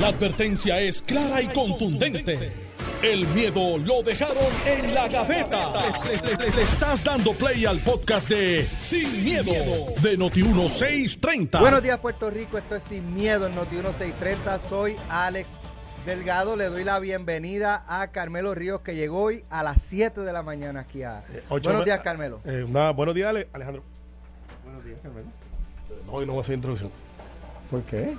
La advertencia es clara y contundente. El miedo lo dejaron en la gaveta. Le, le- le estás dando play al podcast de Sin, miedo, de Noti1630. Buenos días, Puerto Rico. Esto es Sin Miedo en Noti 1630. Soy Alex Delgado. Le doy la bienvenida a Carmelo Ríos, que llegó hoy a las 7 de la mañana aquí a. Ocho Buenos me- días, Carmelo. Eh, nada, buenos días, Ale- Alejandro. Buenos días, Carmelo. Hoy no voy a hacer introducción. ¿Por qué?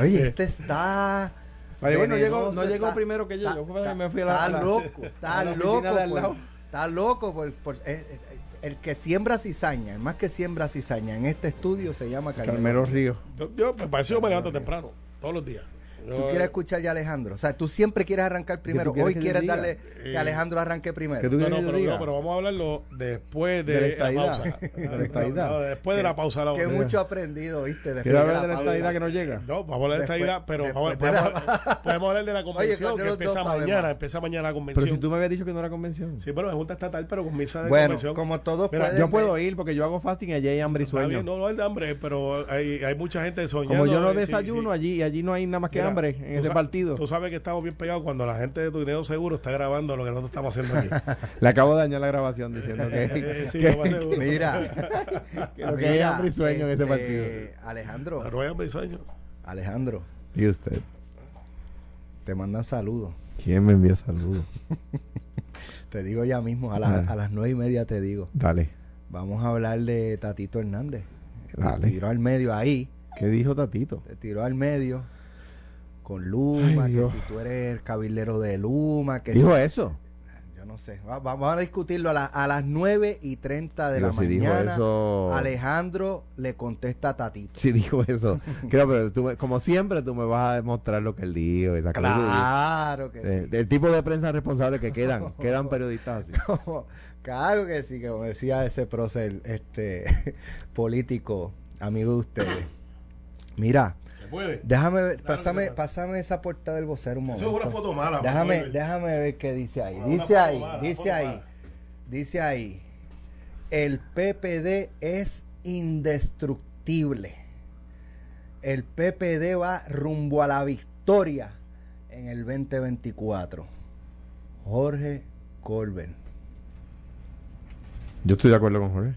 Oye, este está. Vale, bueno, llegó, no llegó primero que yo. está- yo me fui a la, Está loco, a está la loco. por- está loco. Por, por- es- es- el que siembra cizaña, el más que siembra cizaña en este estudio se llama Carmelo. Carmelo Ríos. Yo, yo me pareció me levanto temprano, todos los días. Tú quieres escuchar ya a Alejandro. O sea, tú siempre quieres arrancar primero. quieres Hoy que quieres darle que Eh, Alejandro arranque primero. No, no, pero, no, pero vamos a hablarlo después de, De la la pausa. De la No, estadidad. no, después de la pausa. La que mucho aprendido, ¿viste? Después ¿Quieres hablar la de la pausa. estadidad que no llega? No, vamos a hablar de Después- estadidad, pero vamos- de la- podemos, podemos hablar de la convención creo que empieza mañana. Empieza mañana la convención. Pero si tú me habías dicho que no era convención. Sí, pero es junta estatal, pero con misa de Bueno, convención. como todos Mira, pueden Yo puedo ir porque yo hago fasting y allí hay hambre y sueño. no, no es de hambre, pero hay, hay mucha gente soñando. Como yo no eh, desayuno allí y allí no hay nada más que Mira, hambre en ese partido. Tú sabes que estamos bien pegados cuando la gente de tu dinero seguro está grabando lo que nosotros estamos haciendo aquí. Le acabo de dañar la grabación diciendo que, Eh, sí, que- lo más seguro. Mira, que lo que hay hambre y sueño en ese este, partido. Alejandro, Pero hay hambre y sueño. Alejandro, ¿Y usted? te mandan saludos. ¿Quién me envía saludos? Te digo ya mismo, a, la- Ah. a las nueve y media te digo. Dale. Vamos a hablar de Tatito Hernández. Dale. Te tiró al medio ahí, ¿Qué dijo Tatito? te tiró al medio con Luma, Ay, que si tú eres el cabildero de Luma, que ¿Dijo si- eso? yo no sé. Va- va- vamos a discutirlo a, la- a las nueve y treinta de Digo, la si dijo mañana. eso- Alejandro le contesta a Tatito. Sí dijo eso. Creo, pero tú como siempre tú me vas a demostrar lo que él dijo. Esa cosa. Claro que Eh, sí. El tipo de prensa responsable que quedan, quedan periodistas así. Como- claro que sí, como decía ese prócer este político, amigo de ustedes. Mira, ¿Se puede? déjame ver, Claro, pásame, esa portada del vocero un Eso momento. es una foto mala. Déjame, Manuel. déjame ver qué dice ahí. Una Dice ahí, mala, dice ahí, mala. dice ahí. El PPD es indestructible. El PPD va rumbo a la victoria en el 2024. Jorge Colbert. Yo estoy de acuerdo con Jorge.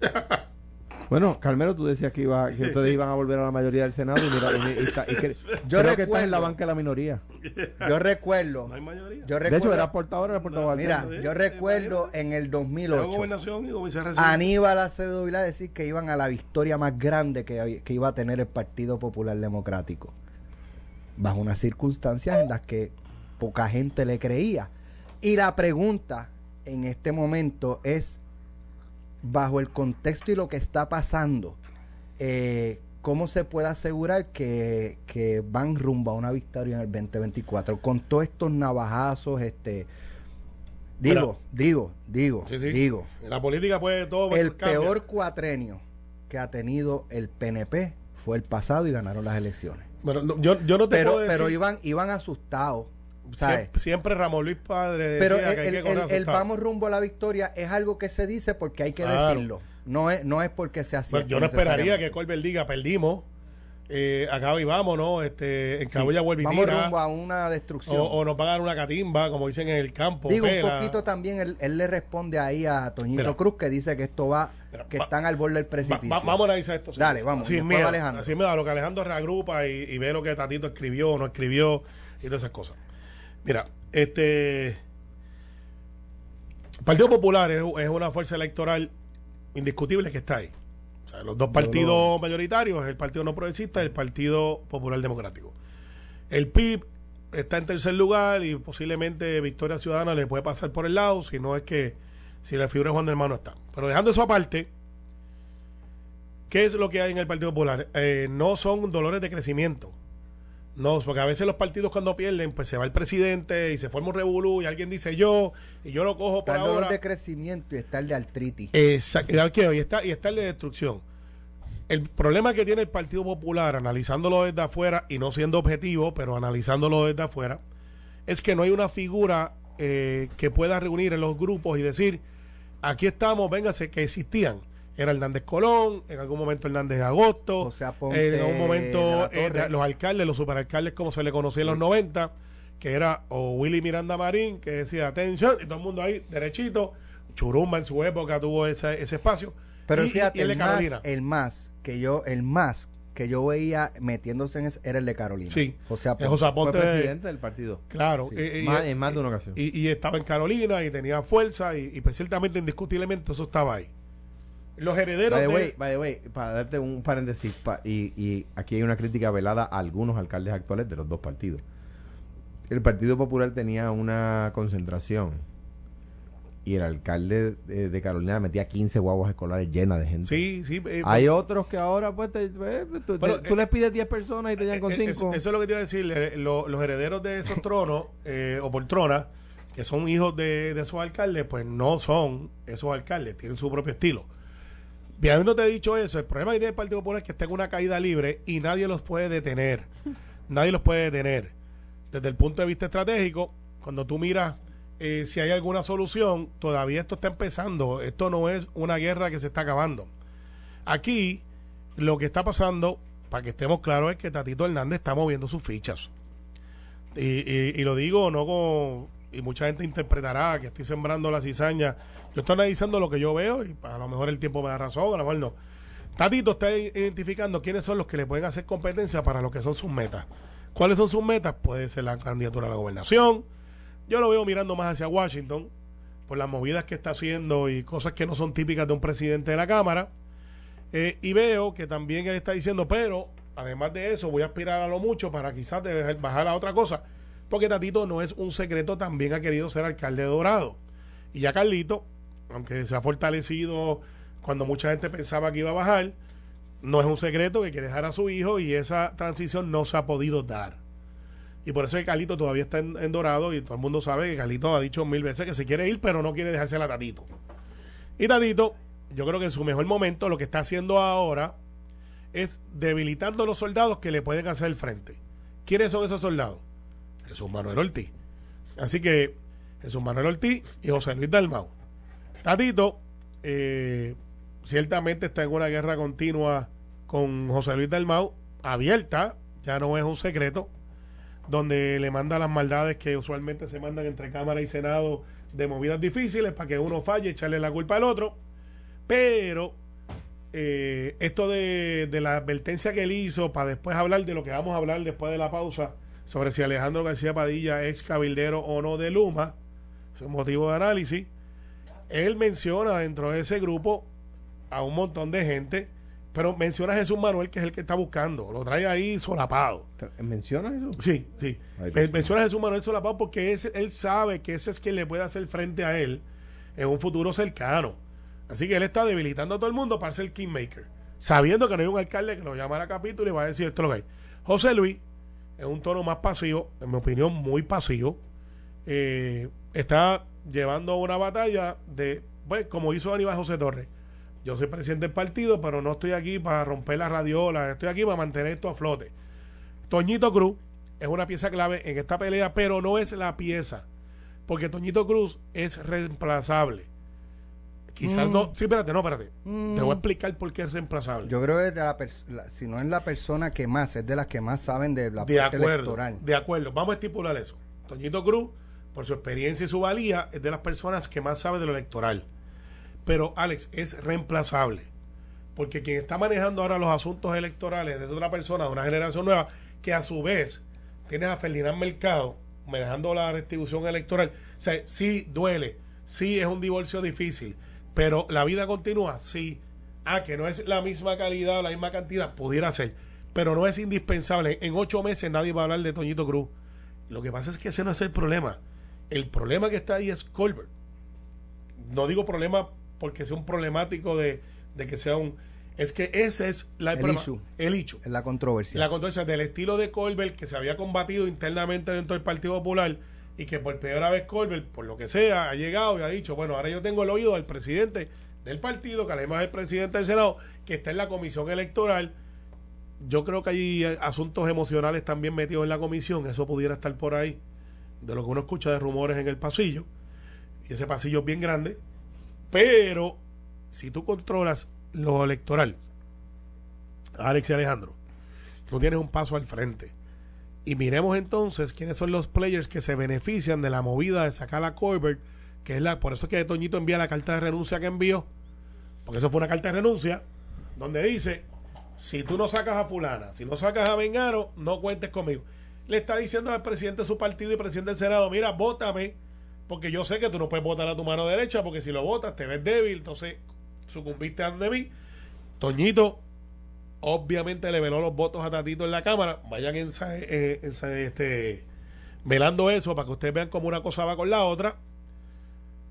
Bueno, Carmelo, tú decías que, iba, que ustedes iban a volver a la mayoría del Senado y mira, y- y está- y que- Yo creo que estás recuerdo- en la banca de la minoría. Yo recuerdo, No hay mayoría. yo De hecho, recuerdo, era portador, era portador. mira, yo recuerdo en el Tengo 2008 gobernación y vicepresidente. Aníbal Acevedo Vilá decir que iban a la victoria más grande que, que iba a tener el Partido Popular Democrático. Bajo unas circunstancias en las que poca gente le creía. Y la pregunta en este momento es, bajo el contexto y lo que está pasando, eh, ¿cómo se puede asegurar que, que van rumbo a una victoria en el 2024? Con todos estos navajazos, este... Digo, digo, digo, Sí, sí. digo la política puede todo el cambia. peor cuatrenio que ha tenido el PNP fue el pasado y ganaron las elecciones. Bueno, no, yo, yo no te Pero, puedo decir. pero iban, iban asustados. Siempre, Ramón Luis Padre Pero el, que hay el- que correr el- el asustado. vamos rumbo a la victoria es algo que se dice porque hay que Claro. decirlo. No es, no es porque sea Bueno, cierto. yo no esperaría que. Colbert diga perdimos. Eh, acá y vamos, ¿no? Este, en Sí, Cabulla vuelve y Vamos tira, rumbo a una destrucción. o, o nos van a dar una catimba, como dicen en el campo. Digo, pela. un poquito también él, él le responde ahí a Toñito Mira. Cruz que dice que esto va, Mira, que va- están al borde del precipicio. va- vamos a analizar esto. Dale, vamos, Sin después miedo, va Alejandro. Sin miedo a lo que Alejandro reagrupa y, y ve lo que Tatito escribió o no escribió y todas esas cosas. Mira, este. El Partido Popular es, es una fuerza electoral indiscutible que está ahí. O sea, los dos partidos mayoritarios, el Partido No Progresista y el Partido Popular Democrático. El PIB está en tercer lugar y posiblemente Victoria Ciudadana le puede pasar por el lado, si no es que si la figura de Juan del Mano está. Pero dejando eso aparte, ¿qué es lo que hay en el Partido Popular? Eh, no son dolores de crecimiento. No, porque a veces los partidos cuando pierden, pues se va el presidente y se forma un revolú y alguien dice yo, y yo lo cojo por Está el dolor ahora. de crecimiento y está el de artritis. Exacto. Y está, y está el de destrucción. El problema que tiene el Partido Popular, analizándolo desde afuera y no siendo objetivo, pero analizándolo desde afuera, es que no hay una figura eh, que pueda reunir en los grupos y decir, aquí estamos, véngase, que existían. Era Hernández Colón, en algún momento Hernández Agosto, José Aponte en algún momento eh, los alcaldes, los superalcaldes como se le conocía en los 90, que era o Willy Miranda Marín, que decía atención, y todo el mundo ahí derechito, Churumba en su época tuvo ese, ese espacio. Pero y, fíjate, y el más, Carolina. el más que yo, el más que yo veía metiéndose en ese era el de Carolina. Sí. José Es Aponte. José Fue Aponte, presidente del partido. claro, Sí. y- y- Más- en más de una ocasión. y, y estaba en Carolina y tenía fuerza y, y pues ciertamente, indiscutiblemente, eso estaba ahí. Los herederos By the de... by the way, para darte un paréntesis, pa- y, y aquí hay una crítica velada a algunos alcaldes actuales de los dos partidos. El Partido Popular tenía una concentración y el alcalde de, de Carolina metía 15 guaguas escolares llenas de gente. Sí, sí. eh, Hay otros que ahora, pues, te- eh, tú, Pero, te- tú eh, les pides 10 personas y te llegan con Eh, es- 5. eso es lo que te iba a decir. eh, lo- los herederos de esos tronos eh, o poltronas, que son hijos de, de esos alcaldes, pues no son esos alcaldes, tienen su propio estilo. Bien, habiéndote dicho eso, el problema que tiene el Partido Popular es que está en una caída libre y nadie los puede detener. Nadie los puede detener. Desde el punto de vista estratégico, cuando tú miras eh, si hay alguna solución, todavía esto está empezando. Esto no es una guerra que se está acabando. Aquí lo que está pasando, para que estemos claros, es que Tatito Hernández está moviendo sus fichas. Y, y- y lo digo no con... Y mucha gente interpretará que estoy sembrando la cizaña. Yo estoy analizando lo que yo veo y a lo mejor el tiempo me da razón, a lo mejor no. Tatito está identificando quiénes son los que le pueden hacer competencia para lo que son sus metas. ¿Cuáles son sus metas? Puede ser la candidatura a la gobernación. Yo lo veo mirando más hacia Washington por las movidas que está haciendo y cosas que no son típicas de un presidente de la Cámara. Eh, y veo que también él está diciendo, pero además de eso, voy a aspirar a lo mucho para quizás bajar a otra cosa. Porque Tatito no es un secreto, también ha querido ser alcalde de Dorado. Y ya Carlito, aunque se ha fortalecido cuando mucha gente pensaba que iba a bajar, no es un secreto que quiere dejar a su hijo y esa transición no se ha podido dar. Y por eso es que Carlito todavía está en, Dorado y todo el mundo sabe que Carlito ha dicho mil veces que se quiere ir, pero no quiere dejársela a Tatito. Y Tatito, yo creo que en su mejor momento lo que está haciendo ahora es debilitando a los soldados que le pueden hacer el frente. ¿Quiénes son esos soldados? Jesús Manuel Ortiz. Así que Jesús Manuel Ortiz y José Luis Dalmau. Tatito eh, ciertamente está en una guerra continua con José Luis Dalmau, abierta, ya no es un secreto, donde le manda las maldades que usualmente se mandan entre Cámara y Senado de movidas difíciles para que uno falle y echarle la culpa al otro. Pero eh, esto de, de la advertencia que él hizo para después hablar de lo que vamos a hablar después de la pausa sobre si Alejandro García Padilla es cabildero o no de Luma, es un motivo de análisis. Él menciona dentro de ese grupo a un montón de gente, pero menciona a Jesús Manuel, que es el que está buscando, lo trae ahí solapado. ¿Mencionas eso? Sí, sí. Ay, Menciona a Jesús Manuel Solapado porque ese- él sabe que ese es quien le puede hacer frente a él en un futuro cercano. Así que él está debilitando a todo el mundo para ser kingmaker, sabiendo que no hay un alcalde que lo llamará a capítulo y va a decir esto es lo que hay. José Luis es un tono más pasivo, en mi opinión, muy pasivo. Eh, está llevando una batalla de, pues, como hizo Aníbal José Torres. Yo soy presidente del partido, pero no estoy aquí para romper la radiola, estoy aquí para mantener esto a flote. Toñito Cruz es una pieza clave en esta pelea, pero no es la pieza. Porque Toñito Cruz es reemplazable. Quizás Mm. no. Sí, espérate, no, espérate. Mm. Te voy a explicar por qué es reemplazable. Yo creo que es de la la- si no es la persona que más, es de las que más saben de la de parte acuerdo. electoral. De acuerdo. Vamos a estipular eso. Toñito Cruz, por su experiencia y su valía, es de las personas que más sabe de lo electoral. Pero, Alex, es reemplazable. Porque quien está manejando ahora los asuntos electorales es otra persona de una generación nueva que a su vez tienes a Ferdinand Mercado manejando la distribución electoral. O sea, sí duele, sí es un divorcio difícil, pero la vida continúa, sí. Ah, que no es la misma calidad o la misma cantidad, pudiera ser, pero no es indispensable. En ocho meses nadie va a hablar de Toñito Cruz. Lo que pasa es que ese no es el problema. El problema que está ahí es Colbert. No digo problema porque sea un problemático de, de que sea un... Es que ese es la, El problema. issue. El hecho. Es la controversia. La controversia del estilo de Colbert que se había combatido internamente dentro del Partido Popular y que por primera vez Colbert, por lo que sea, ha llegado y ha dicho, bueno, ahora yo tengo el oído del presidente del partido, que además es el presidente del Senado, que está en la comisión electoral. Yo creo que hay eh, asuntos emocionales también metidos en la comisión, eso pudiera estar por ahí, de lo que uno escucha de rumores en el pasillo, y ese pasillo es bien grande, pero si tú controlas lo electoral, Alex y Alejandro, tú tienes un paso al frente. Y miremos entonces quiénes son los players que se benefician de la movida de sacar a Corbett, que es la, por eso es que Toñito envía la carta de renuncia que envió, porque eso fue una carta de renuncia, donde dice, si tú no sacas a fulana, si no sacas a Vengaro, no cuentes conmigo. Le está diciendo al presidente de su partido y presidente del Senado, mira, vótame, porque yo sé que tú no puedes votar a tu mano derecha, porque si lo votas te ves débil, entonces sucumbiste ante mí. Toñito obviamente le veló los votos a Tatito en la Cámara. Vayan en, eh, este, velando eso para que ustedes vean cómo una cosa va con la otra.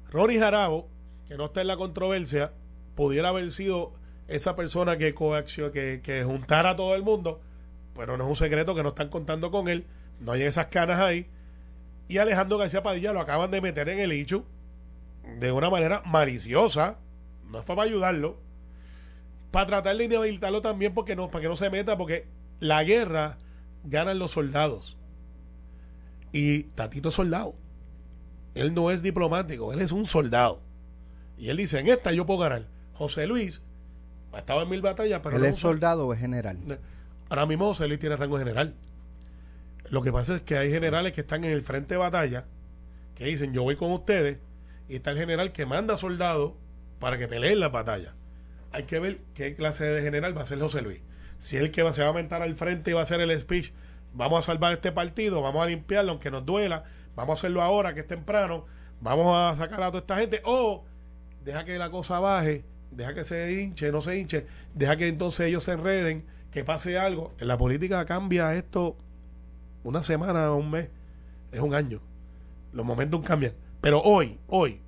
Ronnie Jarabo, que no está en la controversia, pudiera haber sido esa persona que que, que juntara a todo el mundo, pero no es un secreto que no están contando con él, no hay esas canas ahí. Y Alejandro García Padilla lo acaban de meter en el hecho de una manera maliciosa, no fue para ayudarlo, para tratar de inhabilitarlo también porque no, para que no se meta, porque la guerra ganan los soldados. Y Tatito es soldado. Él no es diplomático, él es un soldado. Y él dice, en esta yo puedo ganar. José Luis ha estado en mil batallas, pero... ¿Él es soldado o es general? Ahora mismo José Luis tiene rango general. Lo que pasa es que hay generales que están en el frente de batalla, que dicen, yo voy con ustedes, y está el general que manda soldados para que peleen la batalla hay que ver qué clase de general va a ser José Luis. Si es el que se va a aumentar al frente y va a hacer el speech, vamos a salvar este partido, vamos a limpiarlo aunque nos duela, vamos a hacerlo ahora que es temprano, vamos a sacar a toda esta gente, o deja que la cosa baje, deja que se hinche, no se hinche, deja que entonces ellos se enreden, que pase algo. En la política cambia esto una semana un mes, es un año. Los momentos cambian. Pero hoy, hoy,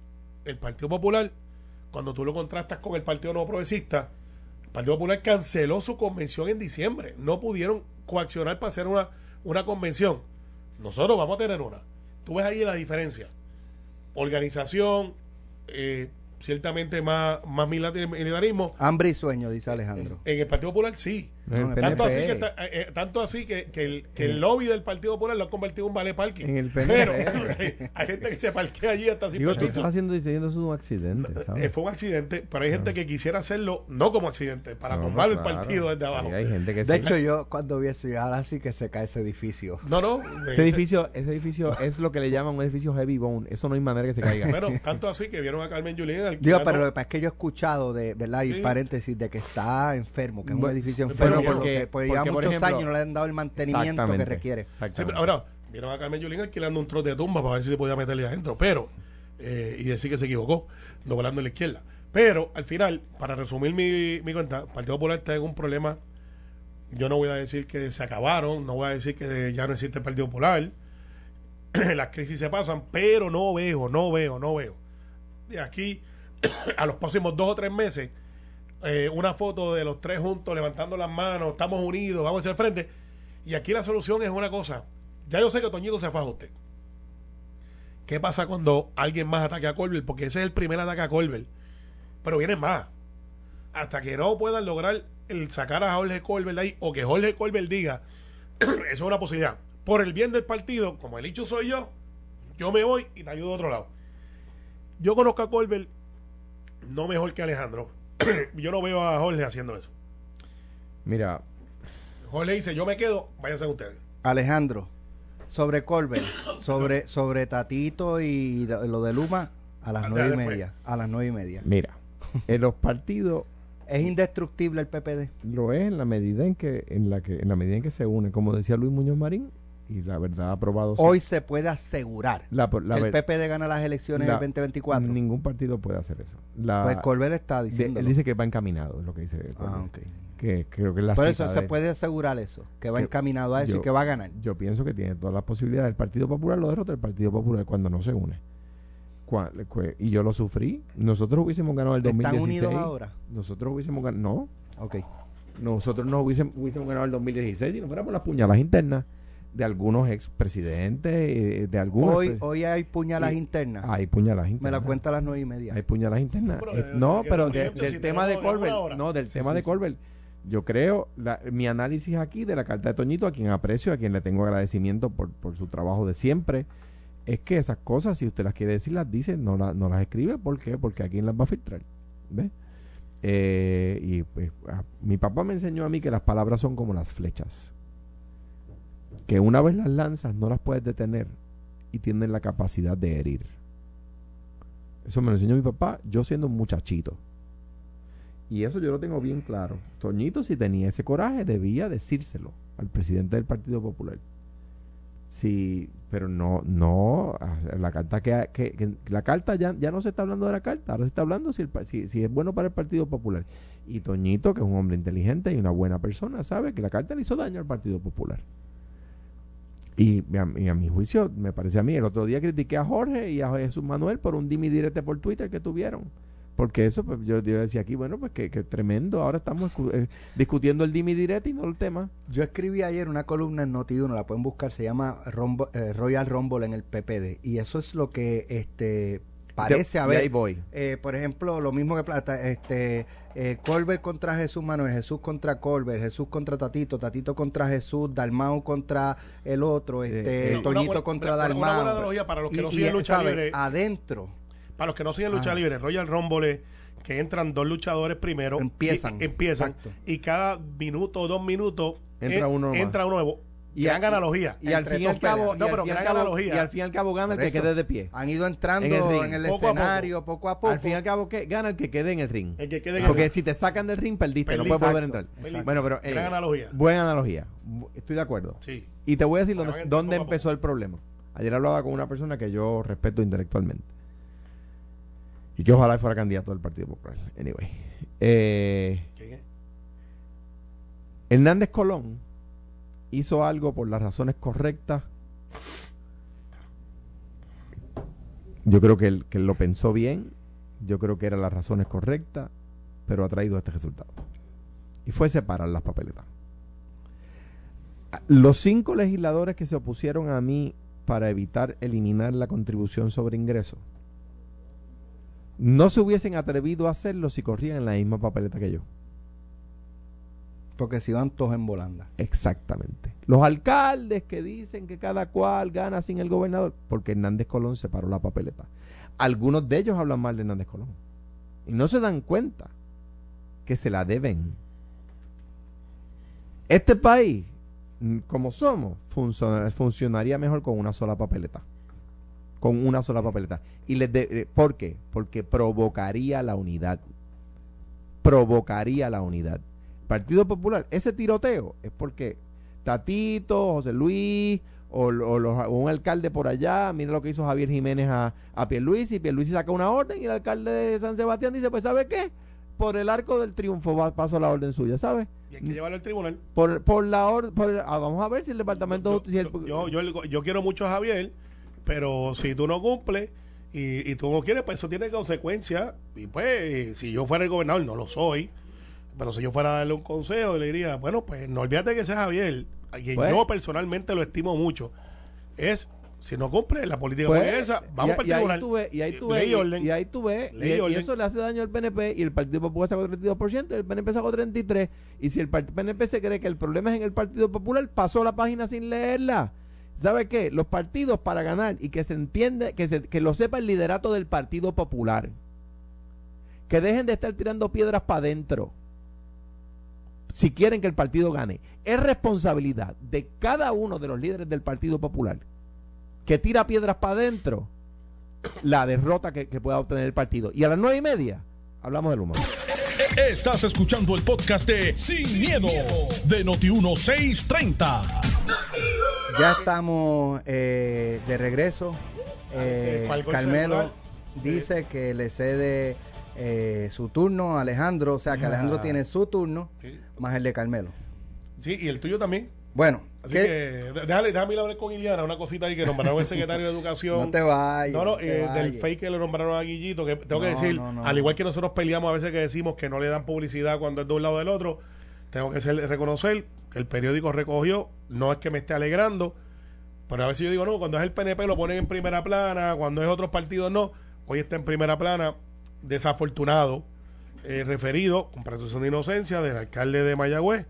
el Partido Popular cuando tú lo contrastas con el Partido No Progresista, el Partido Popular canceló su convención en diciembre. No pudieron coaccionar para hacer una, una convención. Nosotros vamos a tener una. Tú ves ahí la diferencia. Organización, eh, ciertamente más, más militarismo. Hambre y sueño, dice Alejandro. En, el Partido Popular sí. Tanto, así que, eh, eh, tanto así que, el, que el lobby del Partido Popular lo ha convertido en un vale parking. En el Pero hay, gente que se parquea allí hasta sin Digo, tú estás haciendo diciendo eso es un accidente. ¿sabes? fue un accidente, pero hay gente que quisiera hacerlo no como accidente, para tomar el partido desde abajo. hay gente que de hecho, yo cuando vi eso, ahora sí que se cae ese edificio. No, no. Ese, edificio, ese edificio es lo que le llaman un edificio heavy bone. Eso no hay manera que se caiga. Bueno, tanto así que vieron a Carmen Yulín Digo, pero lo que pasa es que yo he escuchado de, ¿verdad? Y paréntesis, de que está enfermo, que es un edificio enfermo, porque, porque, lleva muchos años no le han dado el mantenimiento que requiere. ahora, vieron a Carmen Yulín alquilando un trote de tumba para ver si se podía meterle adentro, pero, eh, y decir que se equivocó, doblando en la izquierda. Pero, al final, para resumir mi, mi cuenta, el Partido Popular está en un problema. Yo no voy a decir que se acabaron, no voy a decir que ya no existe el Partido Popular. Las crisis se pasan, pero no veo, no veo, no veo. De aquí a los próximos dos o tres meses eh, una foto de los tres juntos levantando las manos, estamos unidos, vamos hacia el frente. Y aquí la solución es una cosa. Ya yo sé que Toñito se fue a usted. ¿Qué pasa cuando alguien más ataque a Colbert? Porque ese es el primer ataque a Colbert. Pero vienen más. Hasta que no puedan lograr el sacar a Jorge Colbert de ahí o que Jorge Colbert diga, eso es una posibilidad. Por el bien del partido, como el hecho soy yo, yo me voy y te ayudo a otro lado. Yo conozco a Colbert no mejor que Alejandro. yo no veo a Jorge haciendo eso. Mira. Jorge dice, yo me quedo, váyanse ustedes. Alejandro, sobre Colbert, sobre, sobre Tatito y lo de Luma, a las nueve y media. A las nueve y media. Mira, en los partidos es indestructible el PPD. Lo es en la medida en que, en la que, en la medida en que se une, como decía Luis Muñoz Marín, y la verdad aprobado. Hoy se puede asegurar la, que el PPD gana las elecciones en el 2024. Ningún partido puede hacer eso. pues Colbert está diciendo. Él dice que va encaminado, es lo que dice. Ah, Que creo que la Por eso se puede asegurar eso, que va encaminado a eso y que va a ganar. Yo pienso que tiene todas las posibilidades. El Partido Popular lo derrota el Partido Popular cuando no se une. y yo lo sufrí. Nosotros hubiésemos ganado el 2016. ¿Están unidos ahora? Nosotros hubiésemos ganado. No. Ok. Nosotros no hubiésemos, hubiésemos ganado el 2016 si no fuéramos las puñalas internas de algunos expresidentes, eh, de algunos... Hoy, hoy hay puñalas internas. Hay puñalas internas. Me la cuenta a las nueve y media. Hay puñalas internas. no, pero eh, del tema de Colbert, no, del tema de Colbert. Yo creo, mi análisis aquí de la carta de Toñito, a quien aprecio, a quien le tengo agradecimiento por, por su trabajo de siempre, es que esas cosas, si usted las quiere decir, las dice, no, no las escribe. ¿Por qué? Porque a quién las va a filtrar. ¿Ves? Eh, y pues, a- mi papá me enseñó a mí que las palabras son como las flechas. Que una vez las lanzas no las puedes detener y tienen la capacidad de herir. Eso me lo enseñó mi papá, yo siendo un muchachito. Y eso yo lo tengo bien claro. Toñito, si tenía ese coraje, debía decírselo al presidente del Partido Popular. Sí, pero no, no, ah, la carta que, que- que- la carta ya, ya no se está hablando de la carta, ahora se está hablando si, el si, si es bueno para el Partido Popular. Y Toñito, que es un hombre inteligente y una buena persona, sabe que la carta le hizo daño al Partido Popular. Y, a, y a mi juicio, me parece a mí, el otro día critiqué a Jorge y a Jesús Manuel por un dimi direte por Twitter que tuvieron. Porque eso, pues yo, yo decía aquí, bueno, pues que, que tremendo, ahora estamos eh, discutiendo el dimi direte y no el tema. Yo escribí ayer una columna en Noti1, la pueden buscar, se llama Rombo- eh, Royal Rumble en el PPD. Y eso es lo que este parece haber. ahí voy. Eh, por ejemplo, lo mismo que plata, este, eh, Colbert contra Jesús Manuel, Jesús contra Colbert, Jesús contra Tatito, Tatito contra Jesús, Dalmau contra el otro, este, eh, Una Toñito contra una- una Dalmau. buena analogía para los que no siguen lucha ¿sabe? libre. Adentro. Para los que no siguen lucha Ajá. libre, Royal Rumble, que entran dos luchadores primero. Empiezan. y- empiezan. Exacto. Y cada minuto o dos minutos Entra en- uno entra uno nuevo. Y gran a- analogía. Y al fin y al cabo, No, al pero fin y al gran cabo- analogía. y al fin y al cabo gana el que quede de pie. Han ido entrando En el ring. Poco a poco. escenario poco a poco. Al fin y al cabo que gana el que quede en el ring. El que quede en Porque el- si te sacan del ring perdiste, no puedes volver a entrar. Exacto. Bueno, pero Gran analogía. Buena analogía. Estoy de acuerdo. Sí. Y te voy a decir dónde, dónde empezó el problema. Ayer hablaba con una persona que yo respeto intelectualmente. Y que ojalá fuera candidato del Partido Popular. Anyway. Eh, ¿Quién es? Hernández Colón hizo algo por las razones correctas. Yo creo que él, que lo pensó bien. Yo creo que eran las razones correctas. Pero ha traído este resultado. Y fue separar las papeletas. A- Los cinco legisladores que se opusieron a mí para evitar eliminar la contribución sobre ingresos no se hubiesen atrevido a hacerlo si corrían en la misma papeleta que yo. Porque si van todos en volanda. Exactamente. Los alcaldes que dicen que cada cual gana sin el gobernador, porque Hernández Colón separó la papeleta. Algunos de ellos hablan mal de Hernández Colón. Y no se dan cuenta que se la deben. Este país, mm, como somos, funciona- funcionaría mejor con una sola papeleta. Con una sola papeleta. ¿Y eh, ¿Por qué? Porque provocaría la unidad. Provocaría la unidad. Partido Popular, ese tiroteo es porque Tatito, José Luis o, o los- o un alcalde por allá, mira lo que hizo Javier Jiménez a, a Pierluisi, Pierluisi saca una orden y el alcalde de San Sebastián dice, pues ¿sabe qué? Por el arco del triunfo va, paso la orden suya, ¿sabes? Y hay que llevarlo al tribunal. Por, por la orden, vamos a ver si el departamento... Yo, si el- yo, yo- yo- yo quiero mucho a Javier, pero si tú no cumples y, y tú no quieres, pues eso tiene consecuencias. Y pues, si yo fuera el gobernador, no lo soy, pero si yo fuera a darle un consejo, le diría, bueno, pues no olvídate que sea Javier, a quien Pues- yo personalmente lo estimo mucho. Es, si no cumple la política Pues, esa, vamos y, el y ahí tú ves, y ahí tú ves, y y, orden. y ahí tú ves, y, eso le hace daño al PNP y el Partido Popular sacó 32% y el PNP sacó 33%. Y si el PNP se cree que el problema es en el Partido Popular, pasó la página sin leerla. ¿Sabe qué? Los partidos para ganar y que se entiende, que, se, que lo sepa el liderato del Partido Popular. Que dejen de estar tirando piedras para adentro. Si quieren que el partido gane. Es responsabilidad de cada uno de los líderes del Partido Popular que tira piedras para adentro la derrota que, que pueda obtener el partido. Y a las nueve y media hablamos del humor. Estás escuchando el podcast de Sin, miedo, de Noti1630. Ya estamos eh, de regreso. Eh, cuál gol Carmelo dice que le cede eh, su turno a Alejandro, o sea que Alejandro Ah. tiene su turno Sí. Más el de Carmelo. Sí, y el tuyo también. Bueno, Así ¿qué- que déjale, déjame ir a hablar con Iliana, una cosita ahí que nombraron el secretario de Educación. no te vayas. No, no, eh, del fake que le nombraron a Guillito, que tengo que decir, no, al igual que nosotros peleamos a veces que decimos que no le dan publicidad cuando es de un lado o del otro, tengo que ser- reconocer que el periódico recogió, no es que me esté alegrando, pero a veces yo digo, no, cuando es el PNP lo ponen en primera plana, cuando es otros partidos no, hoy está en primera plana, desafortunado, eh, referido, con presunción de inocencia, del alcalde de Mayagüez.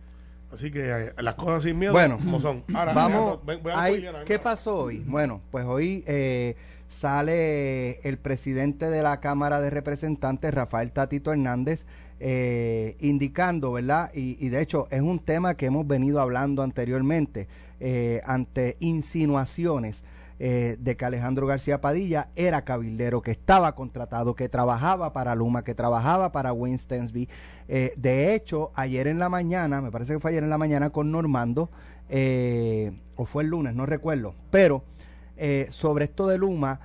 Así que eh, las cosas sin miedo, Bueno, como son. Ahora, Vamos, ven- a ahí, Liliana, ¿qué pasó hoy? Bueno, pues hoy eh, sale el presidente de la Cámara de Representantes, Rafael Tatito Hernández, eh, indicando, ¿verdad? Y, y de hecho es un tema que hemos venido hablando anteriormente eh, ante insinuaciones eh, de que Alejandro García Padilla era cabildero, que estaba contratado, que trabajaba para Luma, que trabajaba para Winstonsby. Eh, de hecho, ayer en la mañana, me parece que fue ayer en la mañana con Normando, eh, o fue el lunes, no recuerdo, pero eh, sobre esto de Luma,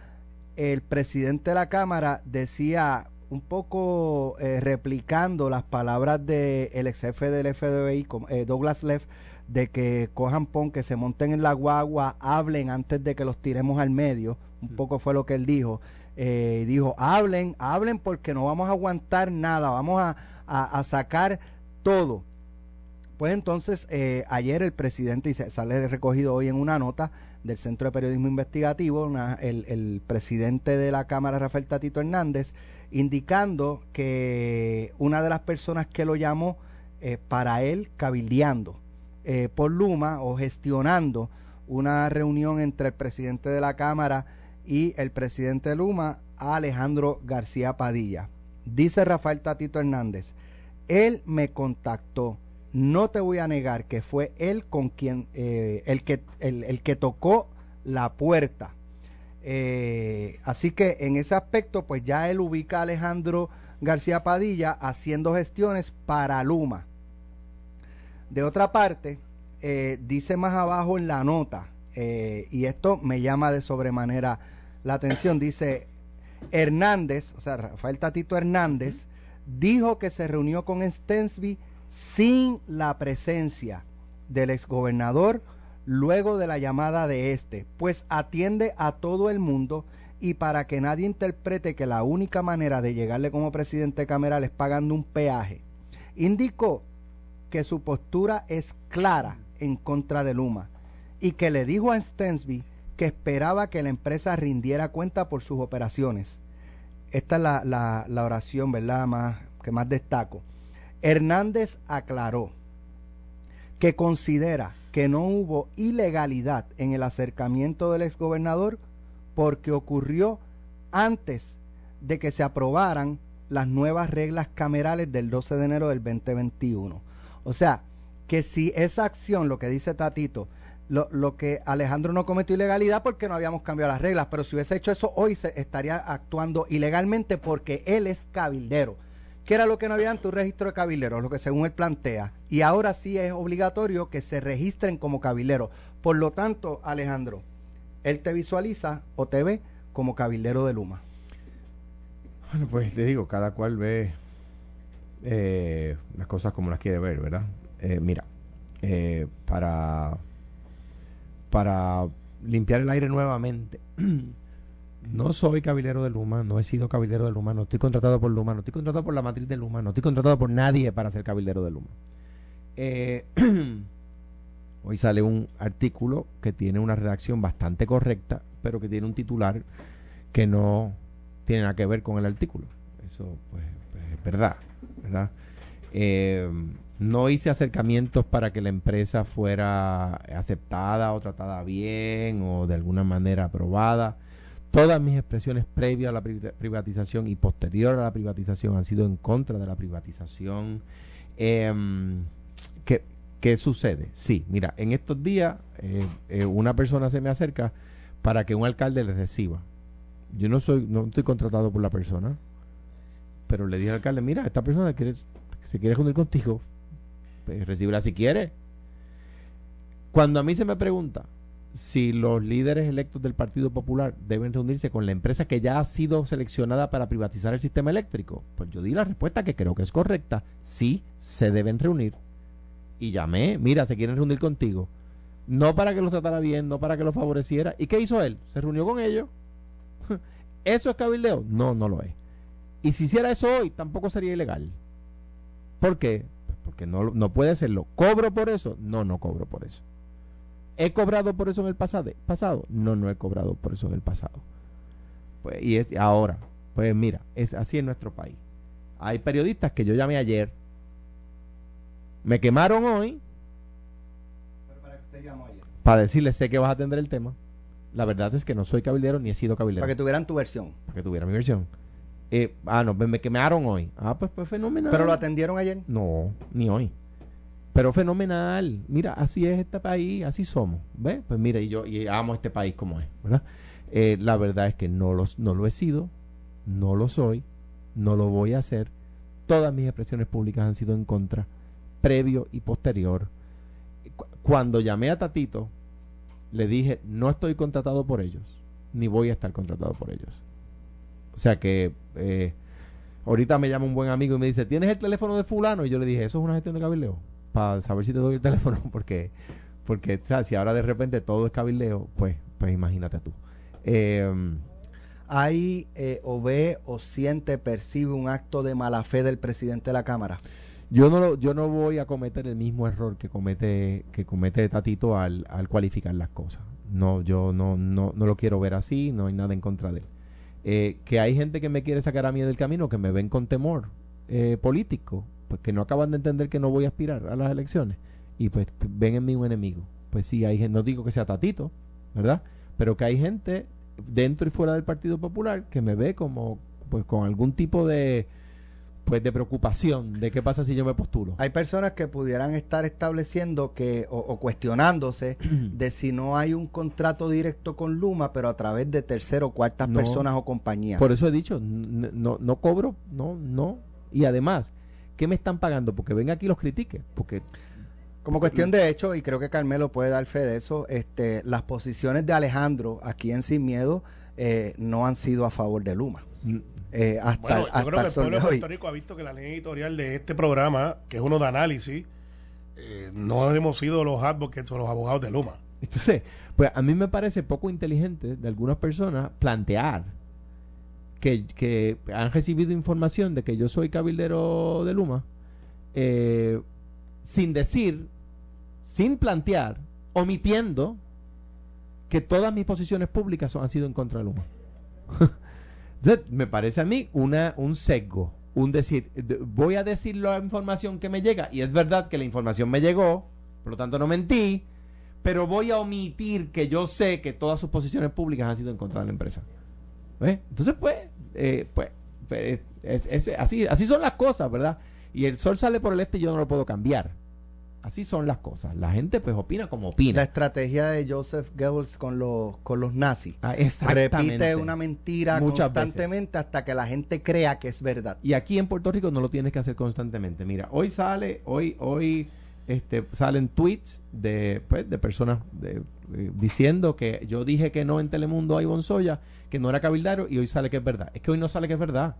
el presidente de la Cámara decía un poco eh, replicando las palabras del ex jefe del FBI, eh, Douglas Leff, de que cojan pon, que se monten en la guagua, hablen antes de que los tiremos al medio. Un poco fue lo que él dijo. Eh, dijo, hablen, hablen porque no vamos a aguantar nada, vamos a, a- a sacar todo. Pues entonces, eh, ayer el presidente, y se- sale recogido hoy en una nota del Centro de Periodismo Investigativo, una- el, el presidente de la Cámara, Rafael Tatito Hernández, indicando que una de las personas que lo llamó eh, para él cabildeando eh, por Luma o gestionando una reunión entre el presidente de la Cámara y el presidente de Luma, Alejandro García Padilla. Dice Rafael Tatito Hernández, él me contactó. No te voy a negar que fue él con quien, eh, el, que, el, el que tocó la puerta. Eh, así que en ese aspecto, pues ya él ubica a Alejandro García Padilla haciendo gestiones para Luma. De otra parte, eh, dice más abajo en la nota, eh, y esto me llama de sobremanera la atención, dice Hernández, o sea, Rafael Tatito Hernández, dijo que se reunió con Stensby sin la presencia del exgobernador luego de la llamada de este, pues atiende a todo el mundo y para que nadie interprete que la única manera de llegarle como presidente cameral es pagando un peaje, indicó que su postura es clara en contra de Luma y que le dijo a Stensby que esperaba que la empresa rindiera cuenta por sus operaciones. Esta es la, la- oración, ¿verdad?, más, que más destaco. Hernández aclaró que considera que no hubo ilegalidad en el acercamiento del exgobernador porque ocurrió antes de que se aprobaran las nuevas reglas camerales del 12 de enero del 2021. O sea, que si esa acción, lo que dice Tatito, lo, lo que Alejandro no cometió ilegalidad porque no habíamos cambiado las reglas, pero si hubiese hecho eso hoy se estaría actuando ilegalmente porque él es cabildero. ¿Qué era lo que no había ante un registro de cabilderos? Lo que según él plantea. Y ahora sí es obligatorio que se registren como cabilderos. Por lo tanto, Alejandro, él te visualiza o te ve como cabildero de Luma. Bueno, pues te digo, cada cual ve eh, las cosas como las quiere ver, ¿verdad? Eh, mira, eh, para, para limpiar el aire nuevamente, no soy cabilero de Luma, no he sido cabilero de Luma, no estoy contratado por Luma, no estoy contratado por la matriz de Luma, no estoy contratado por nadie para ser cabilero de Luma. Eh, hoy sale un artículo que tiene una redacción bastante correcta, pero que tiene un titular que no tiene nada que ver con el artículo. Eso, pues, pues, es verdad, Eh, no hice acercamientos para que la empresa fuera aceptada o tratada bien o de alguna manera aprobada. Todas mis expresiones previas a la pri- privatización y posterior a la privatización han sido en contra de la privatización. Em, ¿qué, qué sucede? Sí, mira, en estos días eh, eh, una persona se me acerca para que un alcalde le reciba. Yo no soy, no estoy contratado por la persona, pero le dije al alcalde, mira, esta persona quiere, se quiere juntar contigo, pues recíbela si quiere. Cuando a mí se me pregunta si los líderes electos del Partido Popular deben reunirse con la empresa que ya ha sido seleccionada para privatizar el sistema eléctrico, pues yo di la respuesta que creo que es correcta. Sí, se deben reunir. Y llamé, mira, se quieren reunir contigo. No para que los tratara bien, no para que los favoreciera. ¿Y qué hizo él? Se reunió con ellos. ¿Eso es cabildeo? No, no lo es. Y si hiciera eso hoy, tampoco sería ilegal. ¿Por qué? Pues porque no, no puede serlo. ¿Cobro por eso? No, no cobro por eso. ¿He cobrado por eso en el pasado? pasado? No, no he cobrado por eso en el pasado. Pues, y es, ahora, pues mira, es así en nuestro país. Hay periodistas que yo llamé ayer. Me quemaron hoy para decirles sé que vas a atender el tema. La verdad es que no soy cabildero ni he sido cabildero. Para que tuvieran tu versión. para que tuviera mi versión. Eh, ah, no, me quemaron hoy. Ah, pues, pues fenomenal. ¿Pero lo atendieron ayer? No, ni hoy. Pero fenomenal. Mira, así es este país, así somos. ¿Ves? Pues mira, y yo y amo este país como es, ¿verdad? Eh, la verdad es que no, los, no lo he sido, no lo soy, no lo voy a hacer. Todas mis expresiones públicas han sido en contra, previo y posterior. Cu- Cuando llamé a Tatito, le dije, no estoy contratado por ellos, ni voy a estar contratado por ellos. O sea que eh, ahorita me llama un buen amigo y me dice, ¿tienes el teléfono de fulano? Y yo le dije, eso es una gestión de cabildeo, para saber si te doy el teléfono, porque, porque o sea, si ahora de repente todo es cabildeo, pues, pues imagínate tú. Eh, ¿Hay eh, o ve o siente, percibe un acto de mala fe del presidente de la Cámara? yo no lo- yo no voy a cometer el mismo error que comete que comete Tatito al, al cualificar las cosas. No, yo no, no, no lo quiero ver así, no hay nada en contra de él. Eh, que hay gente que me quiere sacar a mí del camino, que me ven con temor eh, político, pues que no acaban de entender que no voy a aspirar a las elecciones y pues ven en mí un enemigo. Pues sí, hay gente, no digo que sea Tatito, ¿verdad? Pero que hay gente dentro y fuera del Partido Popular que me ve como pues con algún tipo de pues de preocupación de qué pasa si yo me postulo. Hay personas que pudieran estar estableciendo que o, o cuestionándose de si no hay un contrato directo con Luma, pero a través de terceras o cuartas No. personas o compañías. Por eso he dicho, no, no cobro, no, no. Y además, ¿qué me están pagando? Porque ven aquí y los critique. Porque Como cuestión de hecho, y creo que Carmelo puede dar fe de eso, este, las posiciones de Alejandro aquí en Sin Miedo eh, no han sido a favor de Luma. Eh, hasta Bueno, hasta yo creo que el pueblo de. Puerto Rico ha visto que la línea editorial de este programa, que es uno de análisis, eh, no hemos sido los advocates o los abogados de Luma. entonces, pues a mí me parece poco inteligente de algunas personas plantear que, que han recibido información de que yo soy cabildero de Luma, eh, sin decir, sin plantear, omitiendo que todas mis posiciones públicas son- han sido en contra de Luma. Me parece a mí una, un sesgo, un decir, de- voy a decir la información que me llega, y es verdad que la información me llegó, por lo tanto no mentí, pero voy a omitir que yo sé que todas sus posiciones públicas han sido en contra de la empresa. ¿Ves? Entonces, pues, eh, pues, pues, es- es- así, así son las cosas, ¿verdad? Y el sol sale por el este y yo no lo puedo cambiar. Así son las cosas. La gente, pues, opina como La opina. estrategia de Joseph Goebbels con los, con los nazis. Ah, exactamente. Repite una mentira Muchas constantemente hasta que la gente crea que es verdad. Y aquí en Puerto Rico no lo tienes que hacer constantemente. Mira, hoy sale, hoy, hoy este, salen tweets de, pues, de personas de, eh, diciendo que yo dije que no en Telemundo a Ivonne Soya, que no era cabildario, y hoy sale que es verdad. Es que hoy no sale que es verdad.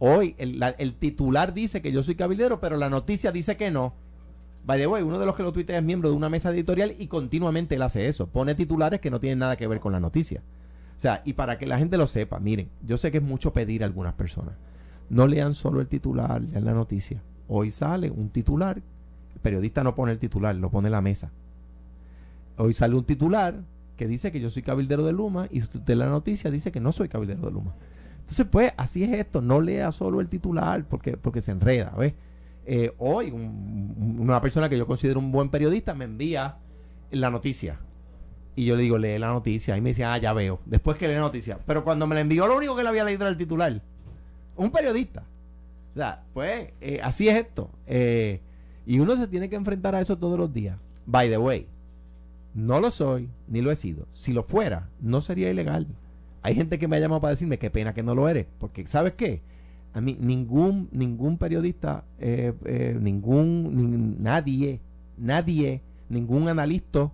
Hoy el, la- el titular dice que yo soy cabildero, pero la noticia dice que no. By the way, uno de los que lo tuitea es miembro de una mesa editorial y continuamente él hace eso. Pone titulares que no tienen nada que ver con la noticia. O sea, y para que la gente lo sepa, miren, yo sé que es mucho pedir a algunas personas. No lean solo el titular, lean la noticia. Hoy sale un titular, el periodista no pone el titular, lo pone la mesa. Hoy sale un titular que dice que yo soy cabildero de Luma y usted la noticia dice que no soy cabildero de Luma. Entonces, pues, así es esto. No lea solo el titular porque, porque se enreda, ¿ves? Eh, hoy, un- un- una persona que yo considero un buen periodista me envía la noticia. Y yo le digo, lee la noticia. Y me dice, ah, ya veo. Después que lee la noticia. Pero cuando me la envió, lo único que le había leído era el titular. Un periodista. O sea, pues, eh, así es esto. Eh, y uno se tiene que enfrentar a eso todos los días. By the way, no lo soy, ni lo he sido. Si lo fuera, no sería ilegal. Hay gente que me ha llamado para decirme qué pena que no lo eres. Porque, ¿sabes qué? A mí ningún, ningún periodista, eh, eh, ningún, nin- nadie, nadie, ningún analista,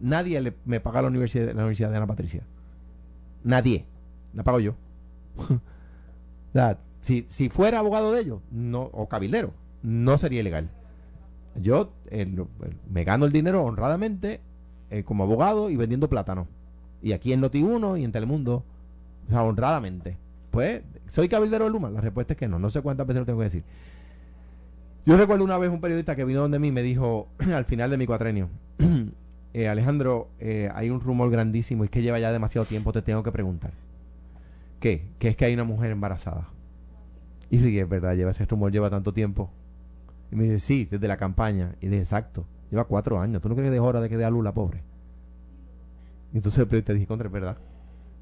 nadie le, me paga la universidad, la Universidad de Ana Patricia. Nadie. La pago yo. si, si fuera abogado de ellos, no, o cabildero, no sería ilegal. Yo me gano el dinero honradamente eh, como abogado y vendiendo plátano. Y aquí en Noti1 y en Telemundo, o sea, honradamente. ¿Soy cabildero de Luma? La respuesta es que no. No sé cuántas veces lo tengo que decir. Yo recuerdo una vez un periodista que vino donde mí me dijo al final de mi cuatrenio, eh, Alejandro, eh, hay un rumor grandísimo y es que lleva ya demasiado tiempo, te tengo que preguntar. ¿Qué? Que es que hay una mujer embarazada. Y sí, es verdad, lleva ese rumor, lleva tanto tiempo. Y me dice, sí, desde la campaña. Y dije, exacto, lleva cuatro años. ¿Tú no crees que es hora de que dé a luz la pobre? Y entonces el periodista dije, contra, es verdad.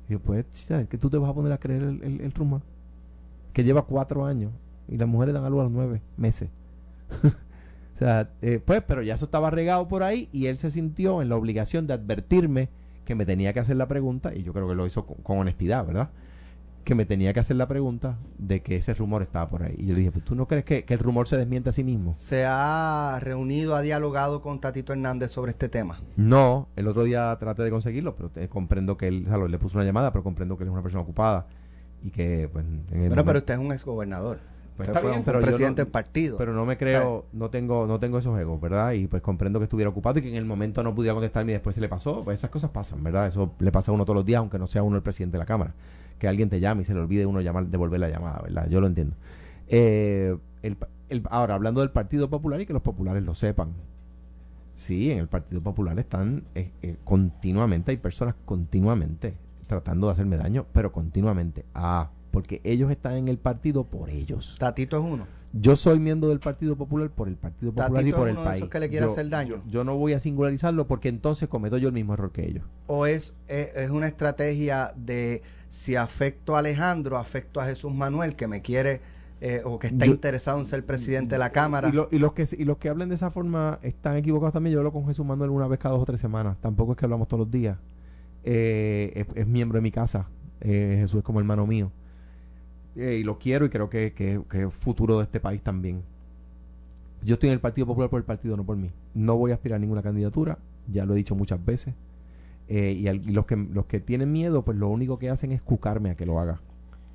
Y yo, pues, que tú te vas a poner a creer el, el- el rumor. que lleva cuatro años y las mujeres dan a luz a los nueve meses. o sea, eh, pues, pero ya eso estaba regado por ahí y él se sintió en la obligación de advertirme que me tenía que hacer la pregunta, y yo creo que lo hizo con honestidad, ¿verdad? Que me tenía que hacer la pregunta de que ese rumor estaba por ahí. Y yo le dije, pues tú no crees que, que el rumor se desmiente a sí mismo. ¿Se ha reunido, ha dialogado con Tatito Hernández sobre este tema? No, el otro día traté de conseguirlo, pero te- comprendo que él, o sea, le puso una llamada, pero comprendo que él es una persona ocupada y que, pues, en el Bueno, momento- pero usted es un exgobernador. Pues Usted está fue bien, un pero presidente no- del partido. pero no me creo, no tengo, no tengo esos egos, ¿verdad? Y pues comprendo que estuviera ocupado y que en el momento no pudiera contestarme y después se le pasó. Pues esas cosas pasan, ¿verdad? Eso le pasa a uno todos los días, aunque no sea uno el presidente de la Cámara. Que alguien te llame y se le olvide uno llamar, devolver la llamada, ¿verdad? Yo lo entiendo. Eh, el, el- ahora, hablando del Partido Popular y que los populares lo sepan. Sí, en el Partido Popular están eh, eh, continuamente, hay personas continuamente tratando de hacerme daño, pero continuamente. Ah, porque ellos están en el partido por ellos. Tatito es uno. Yo soy miembro del Partido Popular por el Partido Popular Tatito y por es el uno de país. esos que le quiere yo, hacer daño. Yo, yo no voy a singularizarlo porque entonces cometo yo el mismo error que ellos. ¿O es, es, es una estrategia de si afecto a Alejandro, afecto a Jesús Manuel, que me quiere eh, o que está Yo- interesado en ser presidente de la Cámara? Y, lo- y los que y los que hablen de esa forma están equivocados también. Yo hablo con Jesús Manuel una vez cada dos o tres semanas. Tampoco es que hablamos todos los días. Eh, es, es miembro de mi casa. Eh, Jesús es como hermano mío. Y lo quiero y creo que, que, que es futuro de este país también. Yo estoy en el Partido Popular por el partido, no por mí. No voy a aspirar a ninguna candidatura. Ya lo he dicho muchas veces. Eh, y, al- los que los que tienen miedo, pues lo único que hacen es cucarme a que lo haga.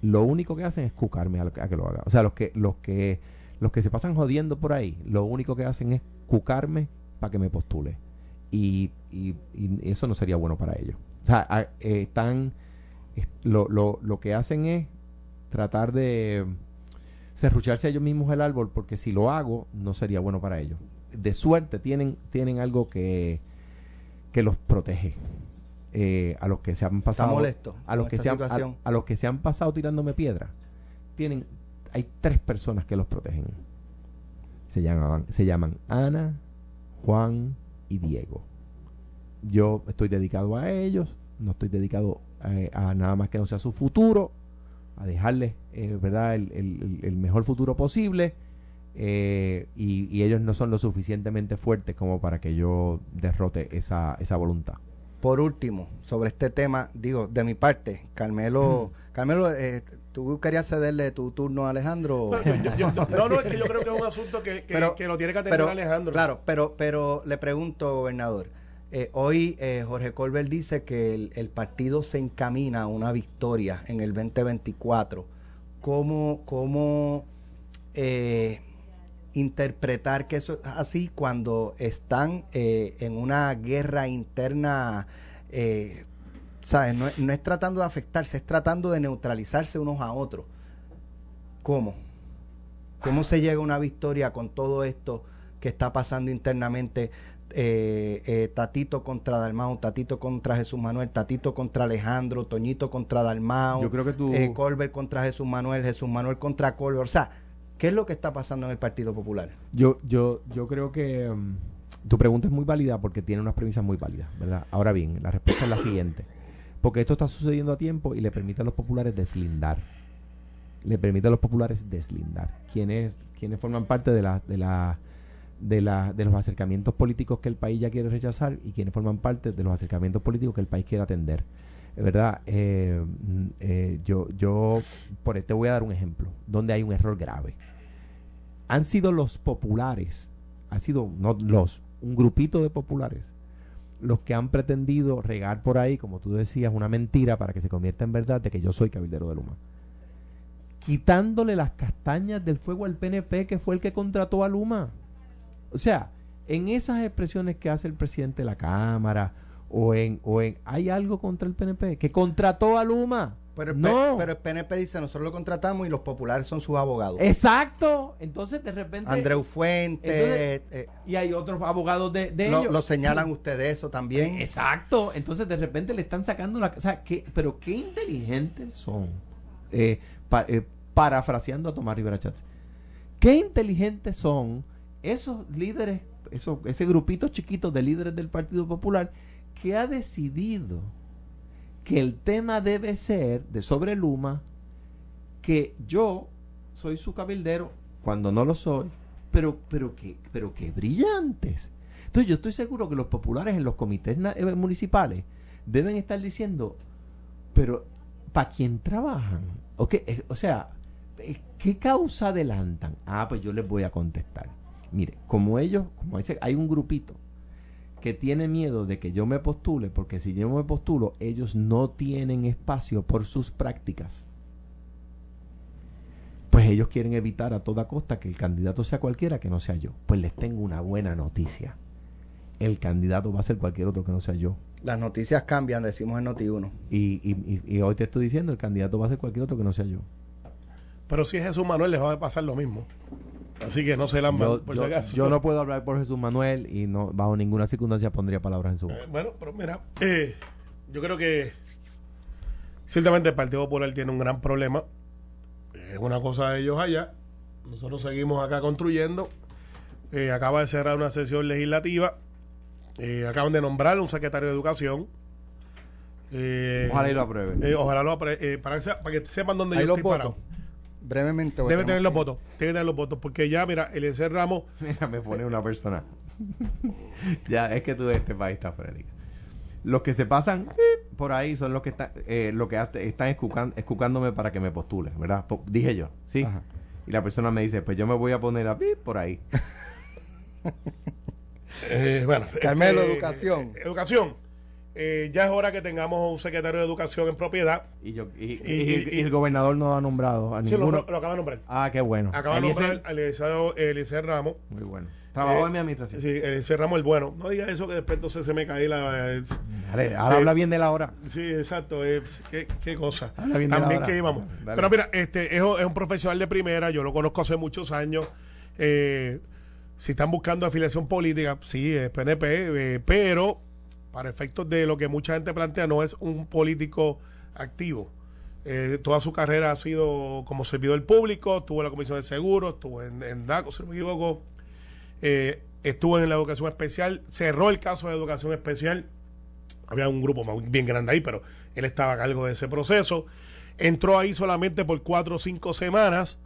Lo único que hacen es cucarme a, a que lo haga. O sea, los que los que los que se pasan jodiendo por ahí, lo único que hacen es cucarme para que me postule. Y, y- eso no sería bueno para ellos. O sea, eh, están es- lo, lo, lo que hacen es tratar de serrucharse a ellos mismos el árbol porque si lo hago no sería bueno para ellos. De suerte tienen tienen algo que que los protege. Eh, a los que se han pasado molesto a los que se han, a, los que se han pasado tirándome piedra tienen hay tres personas que los protegen. Se llaman se llaman Ana Juan y Diego. Yo estoy dedicado a ellos no estoy dedicado eh, a, nada más que no sea su futuro a dejarles eh, verdad el- el mejor futuro posible eh, y, y ellos no son lo suficientemente fuertes como para que yo derrote esa, esa voluntad Por último, sobre este tema, digo, de mi parte, Carmelo, Carmelo, eh, ¿tú querías cederle tu turno a Alejandro? No, yo- yo- yo- no, no, es que yo creo que es un asunto que, que- Pero- que lo tiene que atender pero, Alejandro. Claro, pero, pero le pregunto, gobernador. eh, hoy eh, Jorge Colbert dice que el, el partido se encamina a una victoria en el 2024. ¿Cómo, cómo eh, interpretar que eso es así cuando están eh, en una guerra interna? eh, ¿sabes? No, es- no es tratando de afectarse, es tratando de neutralizarse unos a otros. ¿Cómo? ¿Cómo se llega a una victoria con todo esto que está pasando internamente? Eh, eh, Tatito contra Dalmau, Tatito contra Jesús Manuel, Tatito contra Alejandro, Toñito contra Dalmau, Yo creo que tú- eh, Colbert contra Jesús Manuel, Jesús Manuel contra Colbert. O sea, ¿qué es lo que está pasando en el Partido Popular? Yo, yo, yo creo que mm, tu pregunta es muy válida porque tiene unas premisas muy válidas, ¿verdad? Ahora bien, la respuesta es la siguiente. Porque esto está sucediendo a tiempo y le permite a los populares deslindar. Le permite a los populares deslindar. Quienes, quienes forman parte de la, de la, de la, de los acercamientos políticos que el país ya quiere rechazar y quienes forman parte de los acercamientos políticos que el país quiere atender. Es verdad, eh, mm, eh, yo, yo por te voy a dar un ejemplo donde hay un error grave han sido los populares, han sido no los, un grupito de populares, los que han pretendido regar por ahí, como tú decías, una mentira para que se convierta en verdad de que yo soy cabildero de Luma. Quitándole las castañas del fuego al PNP, que fue el que contrató a Luma. O sea, en esas expresiones que hace el presidente de la Cámara, o en, o en hay algo contra el PNP, que contrató a Luma. Pero el, no. pero el PNP dice, nosotros lo contratamos y los populares son sus abogados. Exacto. Entonces, de repente. Andreu Fuentes, Entonces, eh, y hay otros abogados de, de lo, ellos. lo señalan ustedes eso también. Exacto. Entonces de repente le están sacando la... O sea, ¿qué, pero qué inteligentes son. Eh, pa- eh, parafraseando a Tomás Rivera Chávez. Qué inteligentes son esos líderes, esos, ese grupito chiquito de líderes del Partido Popular que ha decidido que el tema debe ser de sobre Luma que yo soy su cabildero cuando no lo soy. Pero, pero que, pero que brillantes. Entonces yo estoy seguro que los populares en los comités eh, municipales deben estar diciendo, pero ¿para quién trabajan? ¿O, qué? Eh, o sea, eh, ¿qué causa adelantan? Ah, pues yo les voy a contestar. Mire, como ellos, como dice, hay un grupito que tiene miedo de que yo me postule, porque si yo me postulo, ellos no tienen espacio por sus prácticas. Pues ellos quieren evitar a toda costa que el candidato sea cualquiera que no sea yo. Pues les tengo una buena noticia. El candidato va a ser cualquier otro que no sea yo. Las noticias cambian, decimos en Noti1. Y, y, y, y hoy te estoy diciendo, el candidato va a ser cualquier otro que no sea yo. Pero si es Jesús Manuel, les va a pasar lo mismo. Así que no se la Yo, por yo- si acaso. yo no puedo hablar por Jesús Manuel y no bajo ninguna circunstancia pondría palabras en su boca. Eh, bueno, pero mira, eh, yo creo que ciertamente el Partido Popular tiene un gran problema. Es una cosa de ellos allá. Nosotros seguimos acá construyendo. Eh, acaba de cerrar una sesión legislativa. Eh, acaban de nombrar un secretario de Educación. Eh, Ojalá y lo aprueben. eh, ojalá lo eh, para, que se- para que sepan dónde Hay yo estoy votos. parado. Brevemente. Debe tener los que- votos. Debe tener los votos. Porque ya, mira, Eliezer Ramos Mira, me pone una persona. ya, es que tú de este país está fuera de liga. Los que se pasan eh, por ahí son los que están, eh, lo que hace- están escucándome para que me postule, ¿verdad? Po- dije yo, ¿sí? Ajá. Y la persona me dice, pues yo me voy a poner a por ahí. Eh, bueno, Carmelo, este, educación. eh, educación. Eh, ya es hora que tengamos un secretario de educación en propiedad. Y, yo, y, el gobernador no ha nombrado a Sí, lo, ninguno. lo acaba de nombrar. ah, qué bueno. Acaba de nombrar al licenciado Eliezer Ramos. Muy bueno. Trabajó Eh, en mi administración. Sí, Eliezer Ramos el bueno. No diga eso que después entonces se me cae la... es- Dale, ahora eh, habla bien de la hora. Sí, exacto. es- qué, qué cosa. Habla bien de la También hora. que íbamos. Dale. Pero mira, este es, un- es un profesional de primera. Yo lo conozco hace muchos años. Si están buscando afiliación política, sí, es PNP, pero para efectos de lo que mucha gente plantea, no es un político activo. Eh, toda su carrera ha sido como servidor público, estuvo en la Comisión de Seguros, estuvo en, en DACO, si no me equivoco, eh, estuvo en la educación especial, cerró el caso de educación especial, había un grupo bien grande ahí, pero él estaba a cargo de ese proceso. Entró ahí solamente por cuatro o cinco semanas,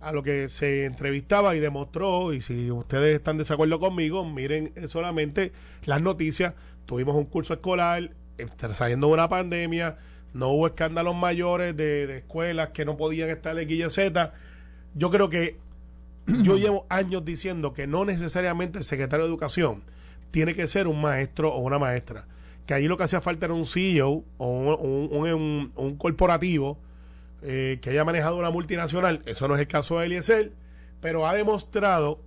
a lo que se entrevistaba y demostró, y si ustedes están de desacuerdo conmigo, miren solamente las noticias. Tuvimos un curso escolar, eh, saliendo de una pandemia, no hubo escándalos mayores de, de escuelas que no podían estar en Guille Z. Yo creo que yo llevo años diciendo que no necesariamente el secretario de Educación tiene que ser un maestro o una maestra. Que ahí lo que hacía falta era un CEO o un- un corporativo eh, que haya manejado una multinacional. Eso no es el caso de Eliezer, pero ha demostrado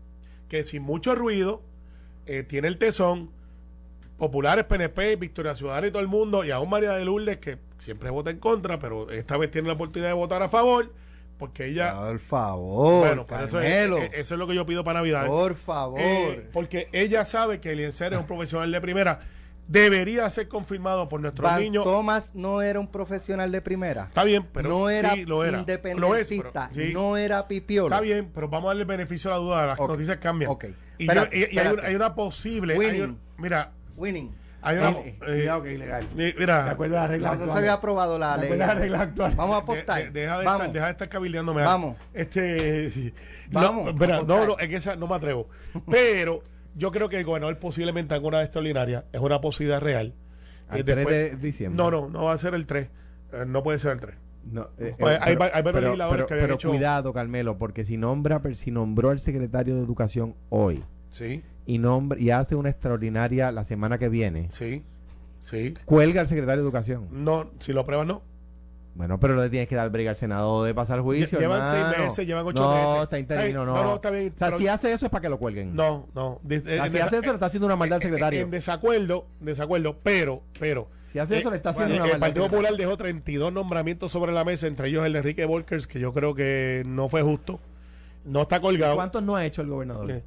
que sin mucho ruido eh, tiene el tesón. Populares, PNP, Victoria Ciudadana y todo el mundo, y aún María de Lourdes, que siempre vota en contra, pero esta vez tiene la oportunidad de votar a favor, porque ella Por favor, bueno, por eso es, eh, eso es lo que yo pido para Navidad. por favor. Eh, porque ella sabe que Eliezer es un profesional de primera. Debería ser confirmado por nuestros niños. Thomas no era un profesional de primera. Está bien, pero no era sí, lo era. independentista, Lo es, pero- sí. no era pipiolo. Está bien, pero vamos a darle el beneficio a la duda. Las noticias cambian. ok. Y, Espérate, yo- y- y hay, una, hay una posible. hay un- mira, Winning. hay una. Eh, eh, cuidado que es ilegal. mi- mira, ¿Te acuerdas de la regla no se actual? había aprobado la ¿Te ley. de la regla actual? Vamos a de- apostar. de- deja, de Vamos. estar, deja de estar cabildeándome. Vamos. Este, sí. Vamos, No, espera, no, no, es que esa no me atrevo. Pero yo creo que el gobernador posiblemente haga una extraordinaria. Es una posibilidad real. Al Eh, 3 de diciembre. No, no, no va a ser el 3. Eh, no puede ser el 3. No, eh, Pues eh, hay va- hay varios pero, legisladores pero- que habían pero hecho- cuidado, Carmelo, porque si nombra, si nombró al secretario de Educación hoy Sí, y nombra y hace una extraordinaria la semana que viene, sí, sí. cuelga al secretario de Educación. No, si lo pruebas, no. Bueno, pero le tienes que dar brega al Senado de pasar juicio. Llevan seis meses, llevan ocho no, meses. está interino, Ay, no. no, no, está bien, O sea, pero- si hace eso es para que lo cuelguen. No, no. De- de- O sea, en si hace eso le está haciendo una maldad al secretario. En desacuerdo, desacuerdo, pero, pero. Si hace eso, le está haciendo eh, una El Partido. Popular dejó 32 nombramientos sobre la mesa, entre ellos el de Enrique Volkers, que yo creo que no fue justo. No está colgado. ¿Cuántos no ha hecho el gobernador? Eh,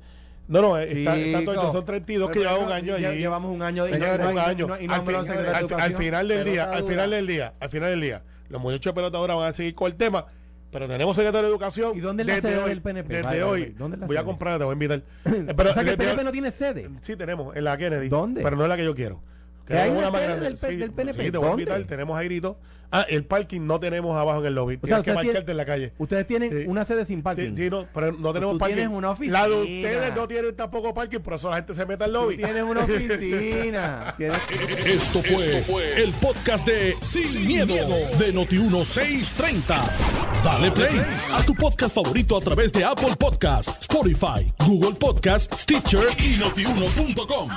No, no, eh, está, está todo Chico. hecho. Son 32 que llevan un año allí. Llevamos un año de Señores, y no- un y no- año. y no- y no al, fin- final del día, al final del día, al final del día, los muchachos de pelota ahora van a seguir con el tema, pero tenemos secretario de educación. ¿Y dónde es la desde sede hoy, del PNP? Desde hoy. vaya, ¿dónde es la voy a comprar, te voy a invitar. Pero o sea que el PNP no tiene sede. Sí, tenemos, en la Kennedy. ¿Dónde? Pero no es la que yo quiero. Que hay una sede del P- Sí, del PNP. sí, te voy a invitar, tenemos airito. Ah, el parking no tenemos abajo en el lobby. O sea, Tienes que tienen- en la calle. Ustedes tienen Sí. una sede sin parking. Sí, sí, no, pero no tenemos tú parking. tienes una La de oficina. ustedes no tienen tampoco parking, por eso la gente se mete al Tú lobby. tienes una oficina. Tienes- Esto fue, el podcast de Sin, miedo, de Noti1630. Dale play a tu podcast favorito a través de Apple Podcasts, Spotify, Google Podcasts, Stitcher y notiuno.com.